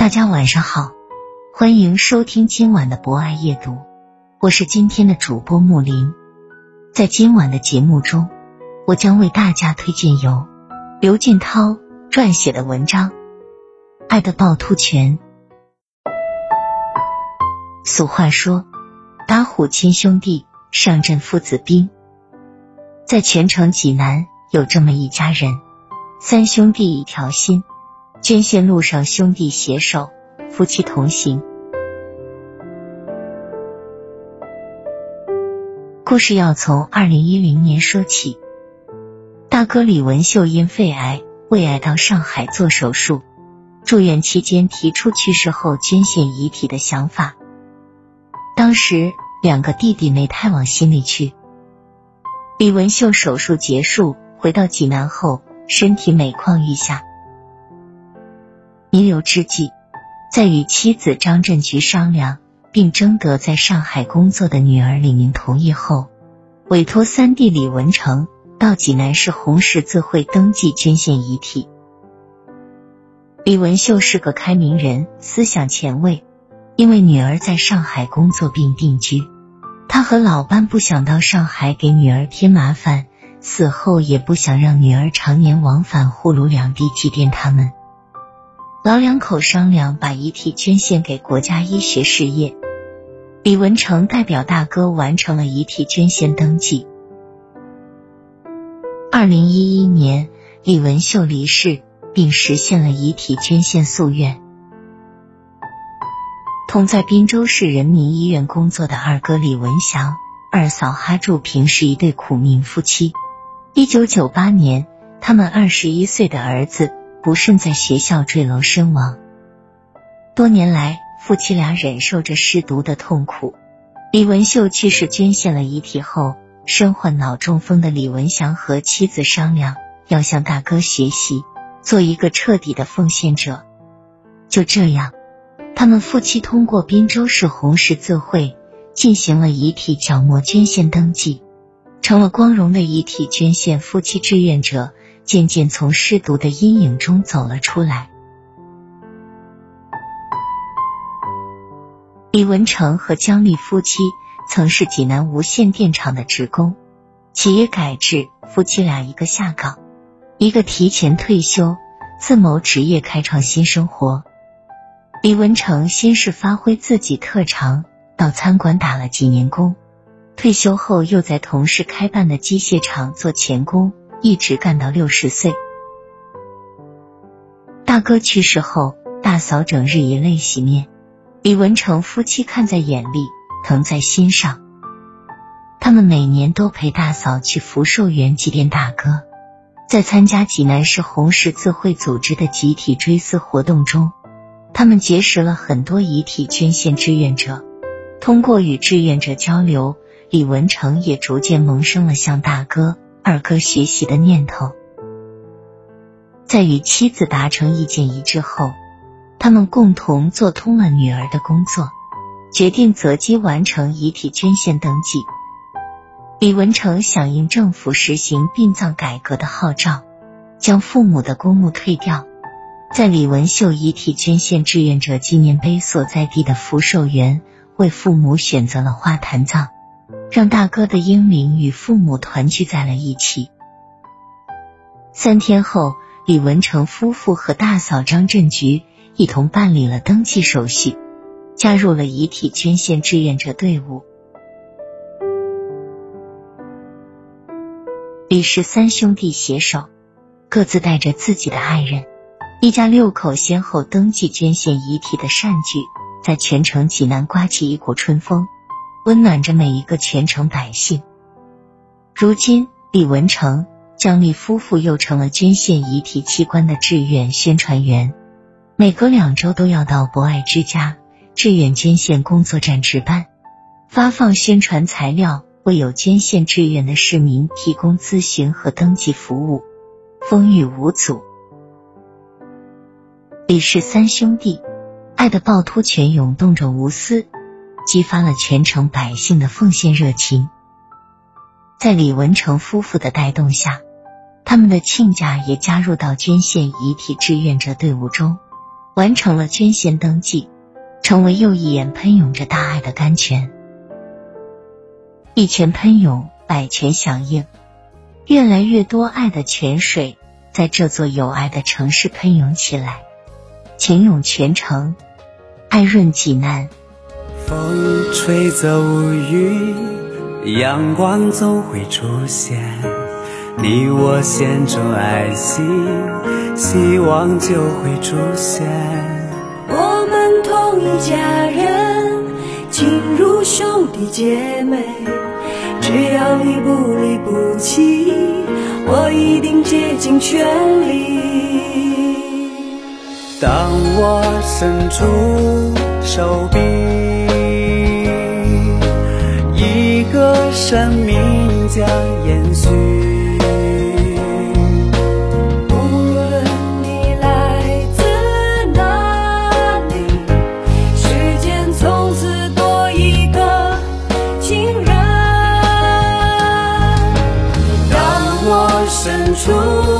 大家晚上好，欢迎收听今晚的博爱夜读，我是今天的主播木林。在今晚的节目中，我将为大家推荐由刘俊涛撰写的文章《爱的趵突泉》。俗话说，打虎亲兄弟，上阵父子兵。在泉城济南，有这么一家人，三兄弟一条心。捐献路上，兄弟携手，夫妻同行。故事要从二零一零年说起。大哥李文秀因肺癌、胃癌到上海做手术，住院期间提出去世后捐献遗体的想法。当时两个弟弟没太往心里去。李文秀手术结束回到济南后，身体每况愈下。弥留之际，在与妻子张振菊商量，并征得在上海工作的女儿李明同意后，委托三弟李文成到济南市红十字会登记捐献遗体。李文秀是个开明人，思想前卫，因为女儿在上海工作并定居，他和老伴不想到上海给女儿添麻烦，死后也不想让女儿常年往返沪鲁两地祭奠他们。老两口商量，把遗体捐献给国家医学事业。李文成代表大哥完成了遗体捐献登记。二零一一年，李文秀离世，并实现了遗体捐献夙愿。同在滨州市人民医院工作的二哥李文祥、二嫂哈祝平是一对苦命夫妻。一九九八年，他们二十一岁的儿子。不慎在学校坠楼身亡。多年来，夫妻俩忍受着失毒的痛苦。李文秀去世，捐献了遗体后，身患脑中风的李文祥和妻子商量，要向大哥学习，做一个彻底的奉献者。就这样，他们夫妻通过滨州市红十字会进行了遗体角膜捐献登记，成了光荣的遗体捐献夫妻志愿者。渐渐从失独的阴影中走了出来。李文成和姜丽夫妻曾是济南无线电厂的职工，企业改制，夫妻俩一个下岗，一个提前退休，自谋职业，开创新生活。李文成先是发挥自己特长，到餐馆打了几年工，退休后又在同事开办的机械厂做钳工。一直干到六十岁。大哥去世后，大嫂整日以泪洗面，李文成夫妻看在眼里，疼在心上。他们每年都陪大嫂去福寿园祭奠大哥，在参加济南市红十字会组织的集体追思活动中，他们结识了很多遗体捐献志愿者。通过与志愿者交流，李文成也逐渐萌生了向大哥。二哥学习的念头，在与妻子达成意见一致后，他们共同做通了女儿的工作，决定择机完成遗体捐献登记。李文成响应政府实行殡葬改革的号召，将父母的公墓退掉，在李文秀遗体捐献志愿者纪念碑所在地的福寿园，为父母选择了花坛葬。让大哥的英灵与父母团聚在了一起。三天后，李文成夫妇和大嫂张振菊一同办理了登记手续，加入了遗体捐献志愿者队伍。李氏三兄弟携手，各自带着自己的爱人，一家六口先后登记捐献遗体的善举，在全城济南刮起一股春风，温暖着每一个全城百姓。如今，李文成、姜丽夫妇又成了捐献遗体器官的志愿宣传员，每隔两周都要到博爱之家志愿捐献工作站值班，发放宣传材料。为有捐献志愿的市民提供咨询和登记服务，风雨无阻。李氏三兄弟爱的趵突泉涌动着无私，激发了全城百姓的奉献热情。在李文成夫妇的带动下，他们的亲家也加入到捐献遗体志愿者队伍中，完成了捐献登记，成为又一眼喷涌着大爱的甘泉。一泉喷涌，百泉响应，越来越多爱的泉水在这座有爱的城市喷涌起来，情涌全城，爱润济南。风吹走乌云，阳光总会出现。你我心中爱心，希望就会出现。我们同一家人，亲如兄弟姐妹。只要你不离不弃，我一定竭尽全力。当我伸出手臂，生命将延续，无论你来自哪里，世间从此多一个情人。当我身处。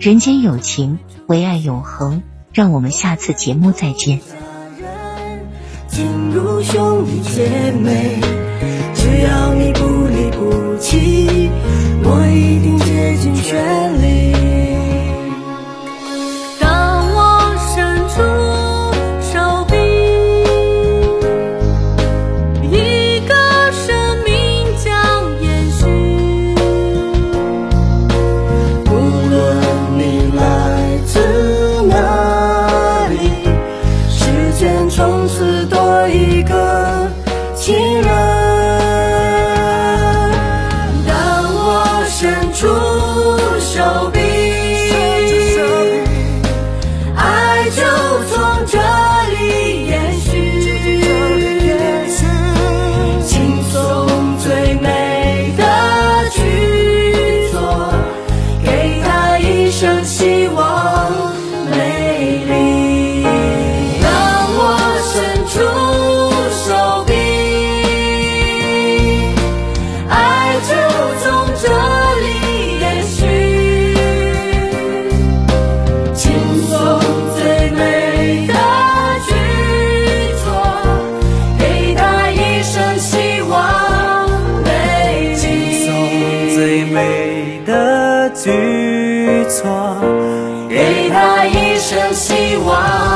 人间有情，唯爱永恒。让我们下次节目再见。亲如兄弟姐妹，只要你不离不弃，我一定竭尽全力。给的举措给他一生希望。